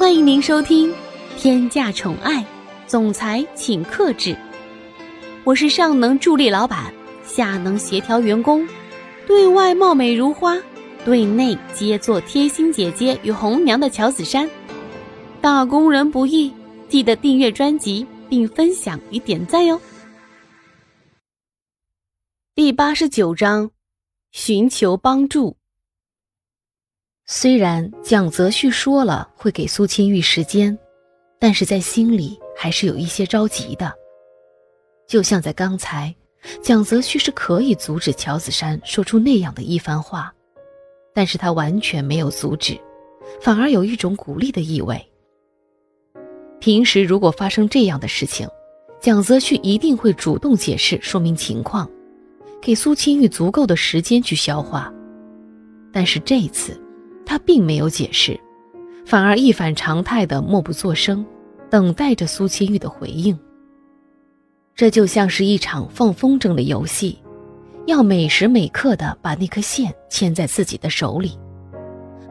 欢迎您收听《天价宠爱总裁请克制》，我是上能助力老板，下能协调员工，对外貌美如花，对内皆做贴心姐姐与红娘的乔子珊。打工人不易，记得订阅专辑并分享与点赞哟。第八十九章，寻求帮助。虽然蒋泽旭说了会给苏清玉时间，但是在心里还是有一些着急的。就像在刚才，蒋泽旭是可以阻止乔子珊说出那样的一番话，但是他完全没有阻止，反而有一种鼓励的意味。平时如果发生这样的事情，蒋泽旭一定会主动解释说明情况，给苏清玉足够的时间去消化，但是这次。他并没有解释，反而一反常态的默不作声，等待着苏清玉的回应。这就像是一场放风筝的游戏，要每时每刻的把那颗线牵在自己的手里，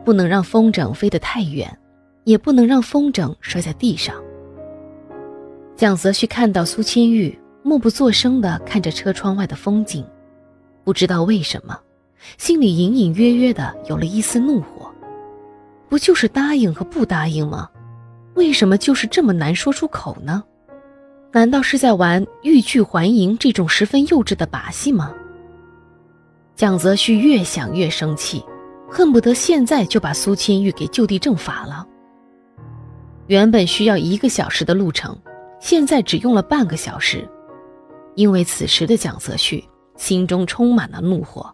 不能让风筝飞得太远，也不能让风筝摔在地上。蒋泽旭看到苏清玉默不作声的看着车窗外的风景，不知道为什么，心里隐隐约约的有了一丝怒火。不就是答应和不答应吗？为什么就是这么难说出口呢？难道是在玩欲拒还迎这种十分幼稚的把戏吗？蒋泽旭越想越生气，恨不得现在就把苏千玉给就地正法了。原本需要一个小时的路程，现在只用了半个小时，因为此时的蒋泽旭心中充满了怒火。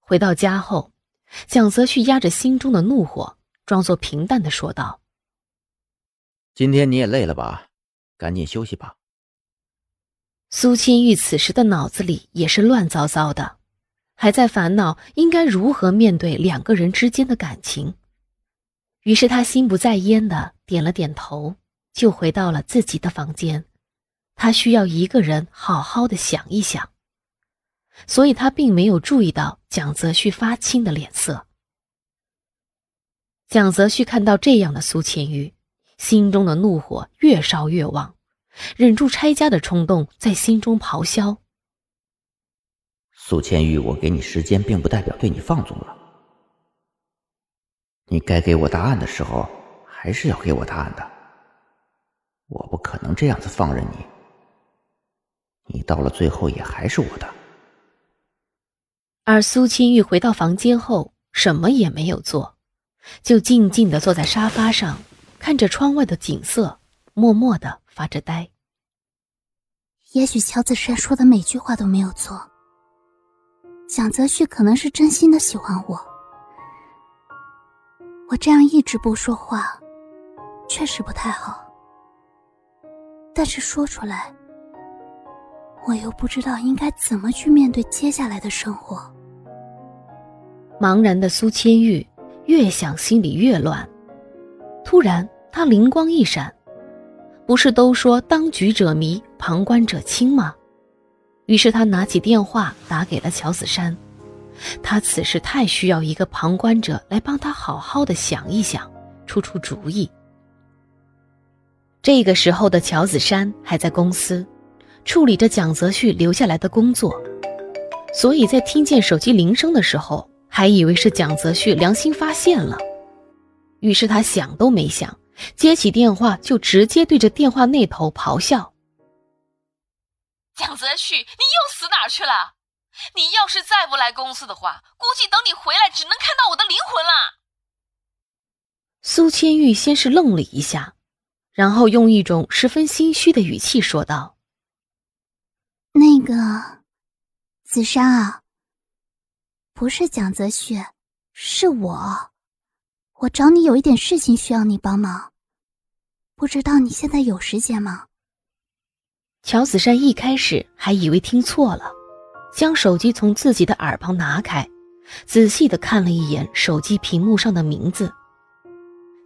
回到家后。蒋泽旭压着心中的怒火，装作平淡的说道：“今天你也累了吧，赶紧休息吧。”苏清玉此时的脑子里也是乱糟糟的，还在烦恼应该如何面对两个人之间的感情。于是他心不在焉的点了点头，就回到了自己的房间。他需要一个人好好的想一想。所以他并没有注意到蒋泽旭发青的脸色。蒋泽旭看到这样的苏千玉，心中的怒火越烧越旺，忍住拆家的冲动，在心中咆哮：“苏千玉，我给你时间，并不代表对你放纵了。你该给我答案的时候，还是要给我答案的。我不可能这样子放任你，你到了最后也还是我的。”而苏清玉回到房间后，什么也没有做，就静静的坐在沙发上，看着窗外的景色，默默的发着呆。也许乔子珊说的每句话都没有错，蒋泽旭可能是真心的喜欢我。我这样一直不说话，确实不太好，但是说出来，我又不知道应该怎么去面对接下来的生活。茫然的苏千玉越想心里越乱，突然他灵光一闪，不是都说当局者迷，旁观者清吗？于是他拿起电话打给了乔子珊，他此时太需要一个旁观者来帮他好好的想一想，出出主意。这个时候的乔子珊还在公司，处理着蒋泽旭留下来的工作，所以在听见手机铃声的时候。还以为是蒋泽旭良心发现了，于是他想都没想，接起电话就直接对着电话那头咆哮：“蒋泽旭，你又死哪去了？你要是再不来公司的话，估计等你回来只能看到我的灵魂了。”苏千玉先是愣了一下，然后用一种十分心虚的语气说道：“那个，子珊啊。”不是蒋泽旭，是我。我找你有一点事情需要你帮忙，不知道你现在有时间吗？乔子珊一开始还以为听错了，将手机从自己的耳旁拿开，仔细的看了一眼手机屏幕上的名字，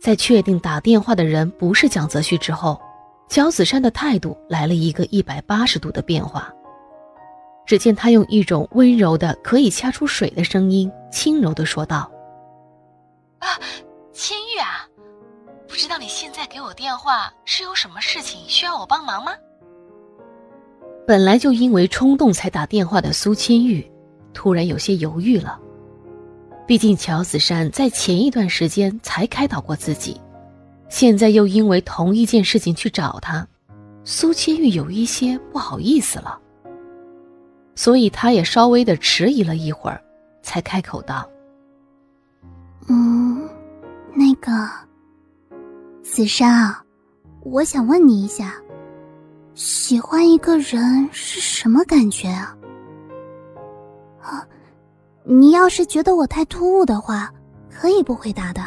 在确定打电话的人不是蒋泽旭之后，乔子珊的态度来了一个一百八十度的变化。只见他用一种温柔的、可以掐出水的声音，轻柔的说道：“啊，千玉啊，不知道你现在给我电话是有什么事情需要我帮忙吗？本来就因为冲动才打电话的苏千玉，突然有些犹豫了。毕竟乔子山在前一段时间才开导过自己，现在又因为同一件事情去找他，苏千玉有一些不好意思了。所以他也稍微的迟疑了一会儿，才开口道：“嗯，那个，子珊啊，我想问你一下。”喜欢一个人是什么感觉啊？啊，你要是觉得我太突兀的话，可以不回答的。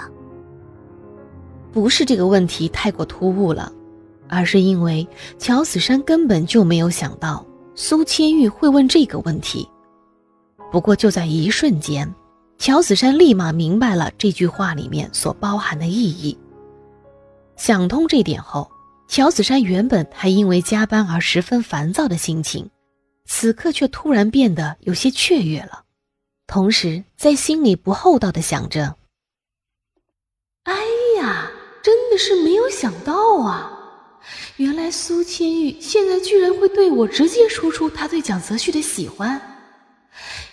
不是这个问题太过突兀了，而是因为乔子山根本就没有想到苏千玉会问这个问题。不过就在一瞬间，乔子山立马明白了这句话里面所包含的意义。想通这点后。乔子山原本还因为加班而十分烦躁的心情，此刻却突然变得有些雀跃了，同时在心里不厚道的想着：“哎呀，真的是没有想到啊！原来苏千玉现在居然会对我直接说出他对蒋泽旭的喜欢。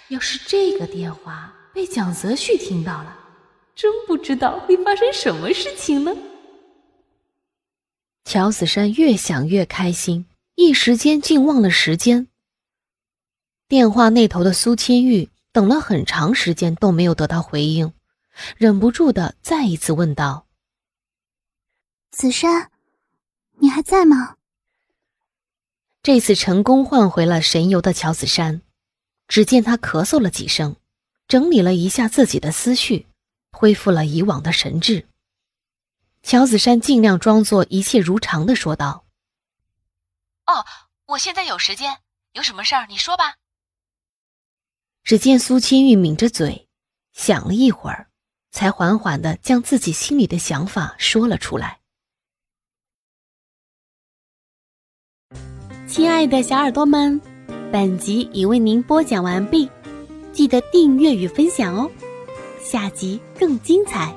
要是这个电话被蒋泽旭听到了，真不知道会发生什么事情呢。”乔子山越想越开心，一时间竟忘了时间。电话那头的苏千玉等了很长时间都没有得到回应，忍不住的再一次问道：“子山，你还在吗？”这次成功换回了神游的乔子山，只见他咳嗽了几声，整理了一下自己的思绪，恢复了以往的神智。乔子山尽量装作一切如常的说道：“哦，我现在有时间，有什么事儿你说吧。”只见苏千玉抿着嘴，想了一会儿，才缓缓的将自己心里的想法说了出来。亲爱的小耳朵们，本集已为您播讲完毕，记得订阅与分享哦，下集更精彩。